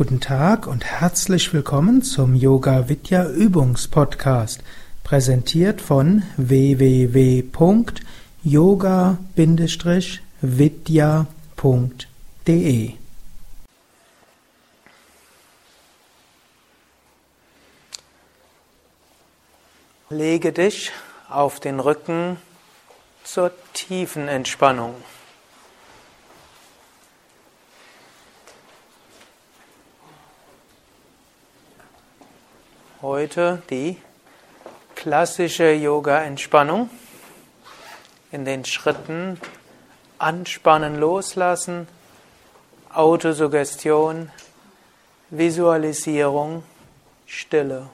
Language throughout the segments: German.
Guten Tag und herzlich willkommen zum Yoga Vidya Übungspodcast, präsentiert von www.yoga-vidya.de. Lege dich auf den Rücken zur tiefen Entspannung. Heute die klassische Yoga-Entspannung. In den Schritten anspannen, loslassen, Autosuggestion, Visualisierung, Stille.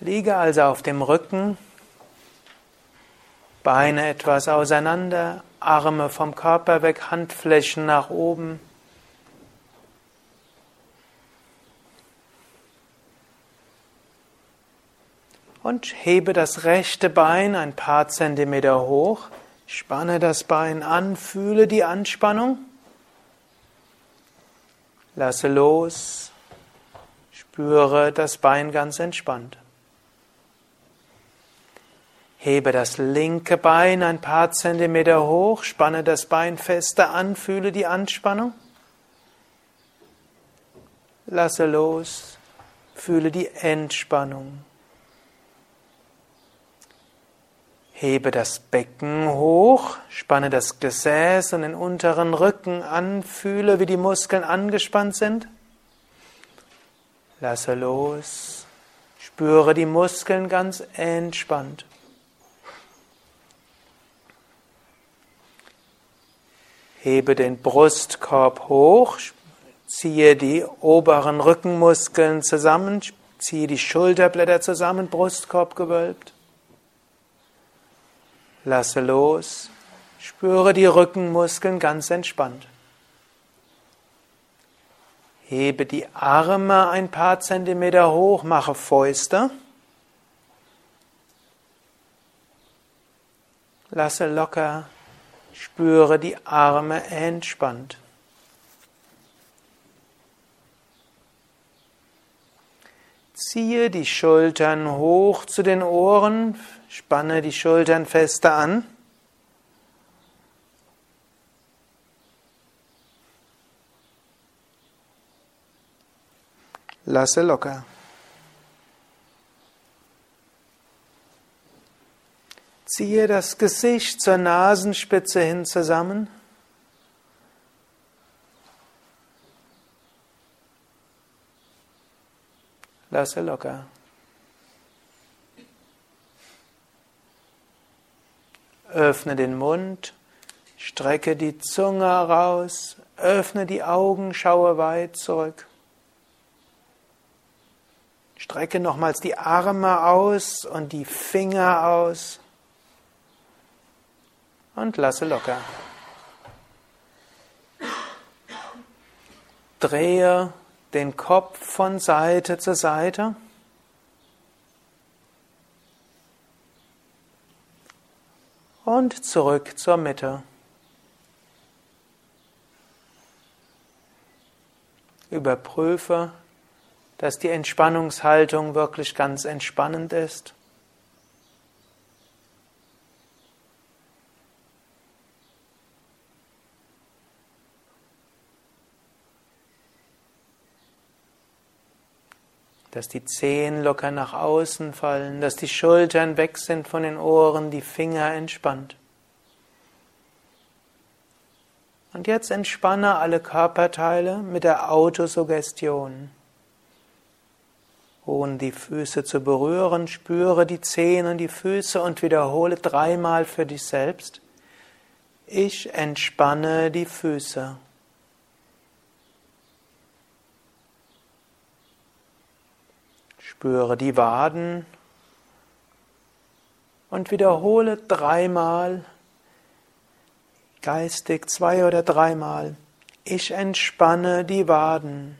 Liege also auf dem Rücken, Beine etwas auseinander, Arme vom Körper weg, Handflächen nach oben. Und hebe das rechte Bein ein paar Zentimeter hoch, spanne das Bein an, fühle die Anspannung, lasse los, spüre das Bein ganz entspannt. Hebe das linke Bein ein paar Zentimeter hoch, spanne das Bein fester an, fühle die Anspannung. Lasse los, fühle die Entspannung. Hebe das Becken hoch, spanne das Gesäß und den unteren Rücken an, fühle, wie die Muskeln angespannt sind. Lasse los, spüre die Muskeln ganz entspannt. Hebe den Brustkorb hoch, ziehe die oberen Rückenmuskeln zusammen, ziehe die Schulterblätter zusammen, Brustkorb gewölbt. Lasse los. Spüre die Rückenmuskeln ganz entspannt. Hebe die Arme ein paar Zentimeter hoch, mache Fäuste. Lasse locker, spüre die Arme entspannt. Ziehe die Schultern hoch zu den Ohren, Spanne die Schultern fester an. Lasse locker. Ziehe das Gesicht zur Nasenspitze hin zusammen. Lasse locker. Öffne den Mund, strecke die Zunge raus, öffne die Augen, schaue weit zurück. Strecke nochmals die Arme aus und die Finger aus und lasse locker. Drehe den Kopf von Seite zu Seite. und zurück zur Mitte. Überprüfe, dass die Entspannungshaltung wirklich ganz entspannend ist. Dass die Zehen locker nach außen fallen, dass die Schultern weg sind von den Ohren, die Finger entspannt. Und jetzt entspanne alle Körperteile mit der Autosuggestion. Ohne die Füße zu berühren, spüre die Zehen und die Füße und wiederhole dreimal für dich selbst. Ich entspanne die Füße. Spüre die Waden und wiederhole dreimal, geistig zwei oder dreimal, ich entspanne die Waden.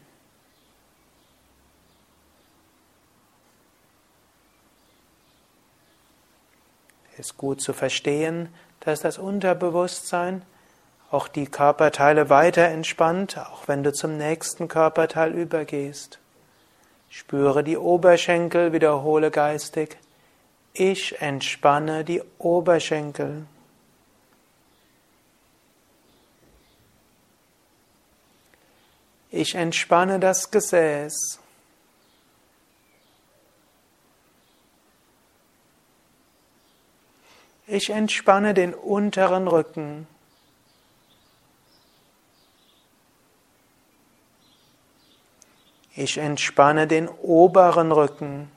Es ist gut zu verstehen, dass das Unterbewusstsein auch die Körperteile weiter entspannt, auch wenn du zum nächsten Körperteil übergehst. Spüre die Oberschenkel, wiederhole geistig. Ich entspanne die Oberschenkel. Ich entspanne das Gesäß. Ich entspanne den unteren Rücken. Ich entspanne den oberen Rücken.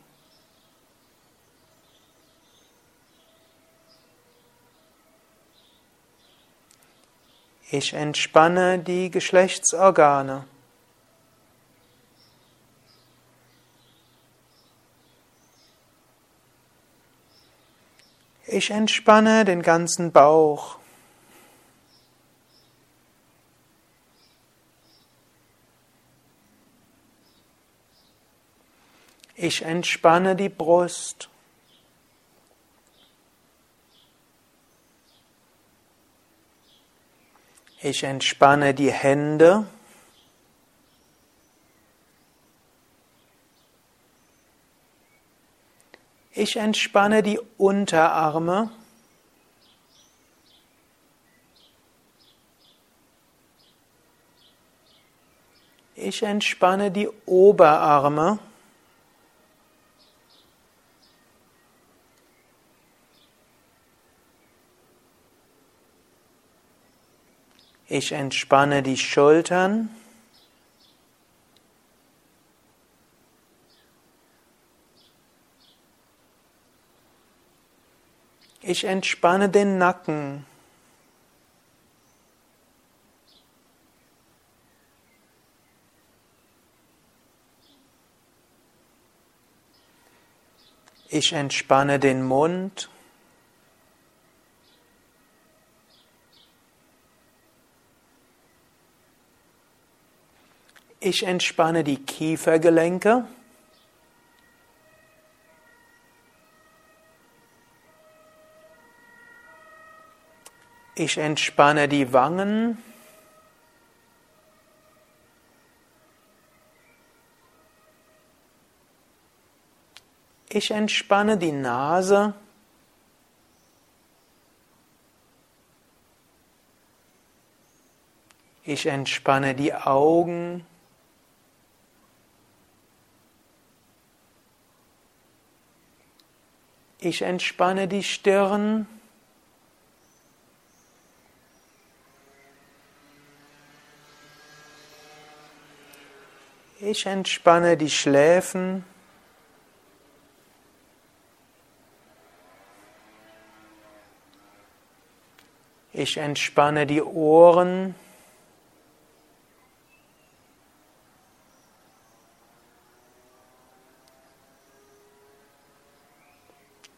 Ich entspanne die Geschlechtsorgane. Ich entspanne den ganzen Bauch. Ich entspanne die Brust. Ich entspanne die Hände. Ich entspanne die Unterarme. Ich entspanne die Oberarme. Ich entspanne die Schultern. Ich entspanne den Nacken. Ich entspanne den Mund. Ich entspanne die Kiefergelenke. Ich entspanne die Wangen. Ich entspanne die Nase. Ich entspanne die Augen. Ich entspanne die Stirn. Ich entspanne die Schläfen. Ich entspanne die Ohren.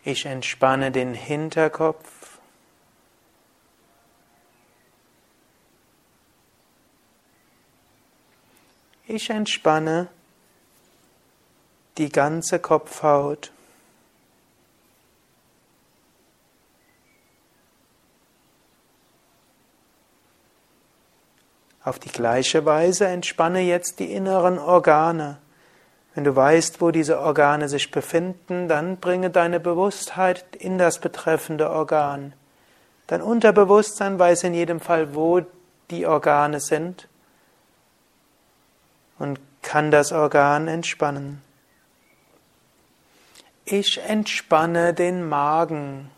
Ich entspanne den Hinterkopf. Ich entspanne die ganze Kopfhaut. Auf die gleiche Weise entspanne jetzt die inneren Organe. Wenn du weißt, wo diese Organe sich befinden, dann bringe deine Bewusstheit in das betreffende Organ. Dein Unterbewusstsein weiß in jedem Fall, wo die Organe sind und kann das Organ entspannen. Ich entspanne den Magen.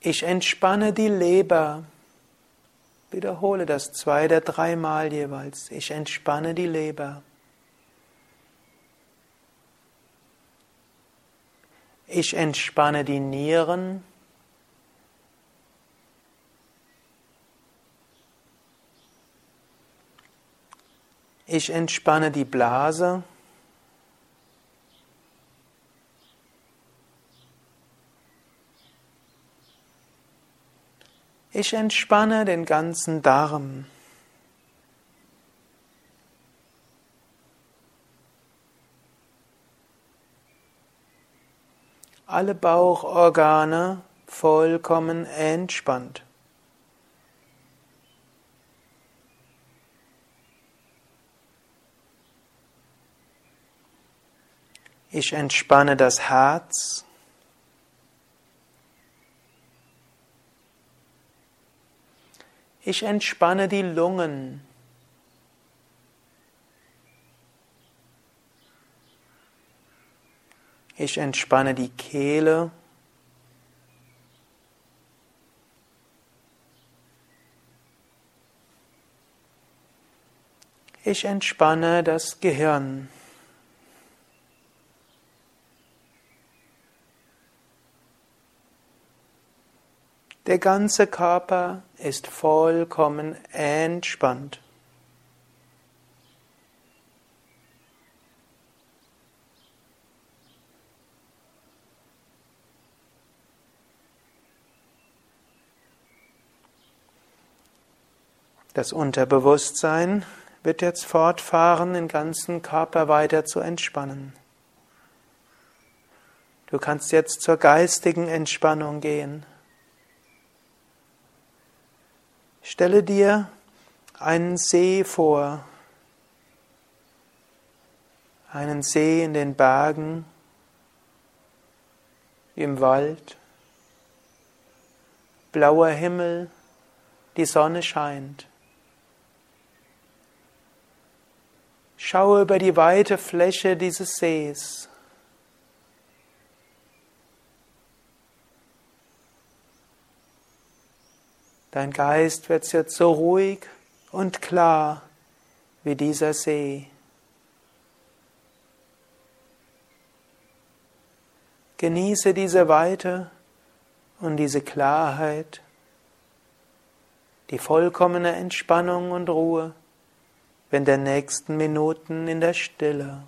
Ich entspanne die Leber. Wiederhole das zwei oder dreimal jeweils. Ich entspanne die Leber. Ich entspanne die Nieren. Ich entspanne die Blase. Ich entspanne den ganzen Darm. alle Bauchorgane vollkommen entspannt. Ich entspanne das Herz. Ich entspanne die Lungen. Ich entspanne die Kehle. Ich entspanne das Gehirn. Der ganze Körper ist vollkommen entspannt. Das Unterbewusstsein wird jetzt fortfahren, den ganzen Körper weiter zu entspannen. Du kannst jetzt zur geistigen Entspannung gehen. Stelle dir einen See vor, einen See in den Bergen, im Wald, blauer Himmel, die Sonne scheint. Schaue über die weite Fläche dieses Sees. Dein Geist wird jetzt so ruhig und klar wie dieser See. Genieße diese Weite und diese Klarheit, die vollkommene Entspannung und Ruhe in der nächsten Minuten in der Stille.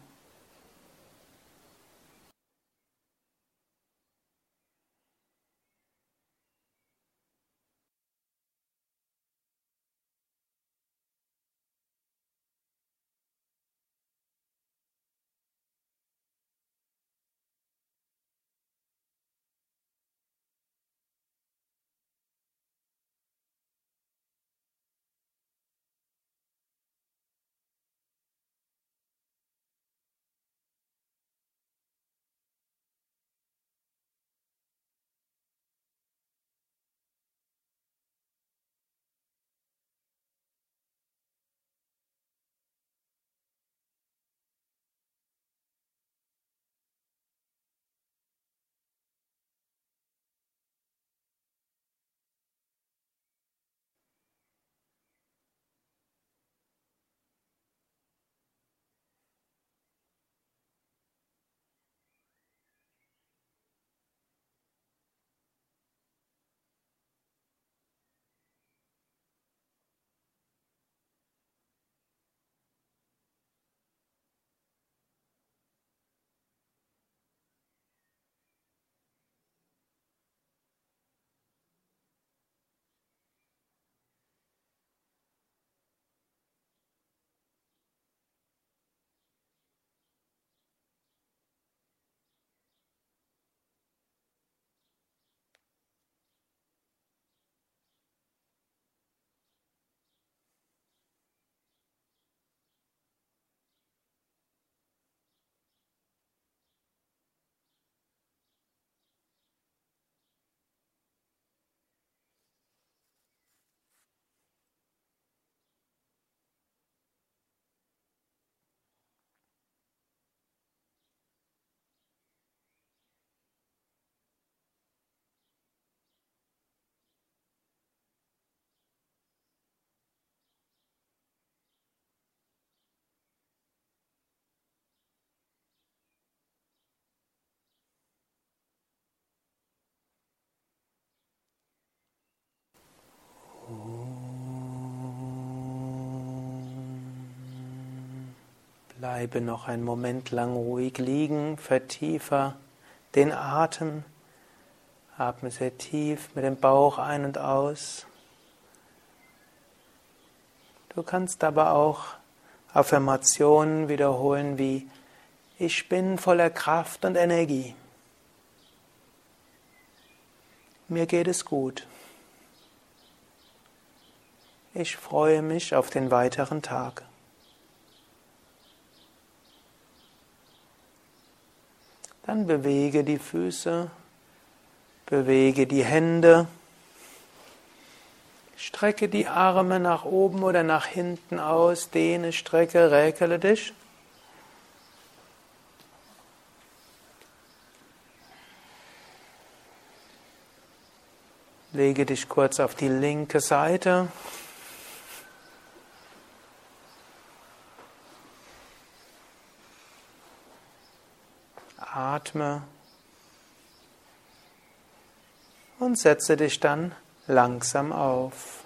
Bleibe noch einen Moment lang ruhig liegen, vertiefe den Atem, atme sehr tief mit dem Bauch ein und aus. Du kannst aber auch Affirmationen wiederholen wie Ich bin voller Kraft und Energie. mir geht es gut. Ich freue mich auf den weiteren Tag. Dann bewege die Füße, bewege die Hände, strecke die Arme nach oben oder nach hinten aus, dehne, strecke, räkele dich. Lege dich kurz auf die linke Seite. Atme und setze dich dann langsam auf.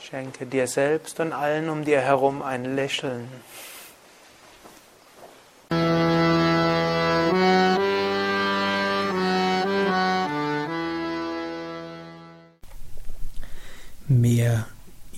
Schenke dir selbst und allen um dir herum ein Lächeln.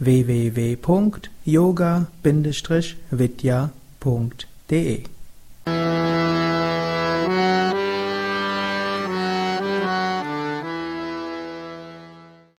www.yoga-vidya.de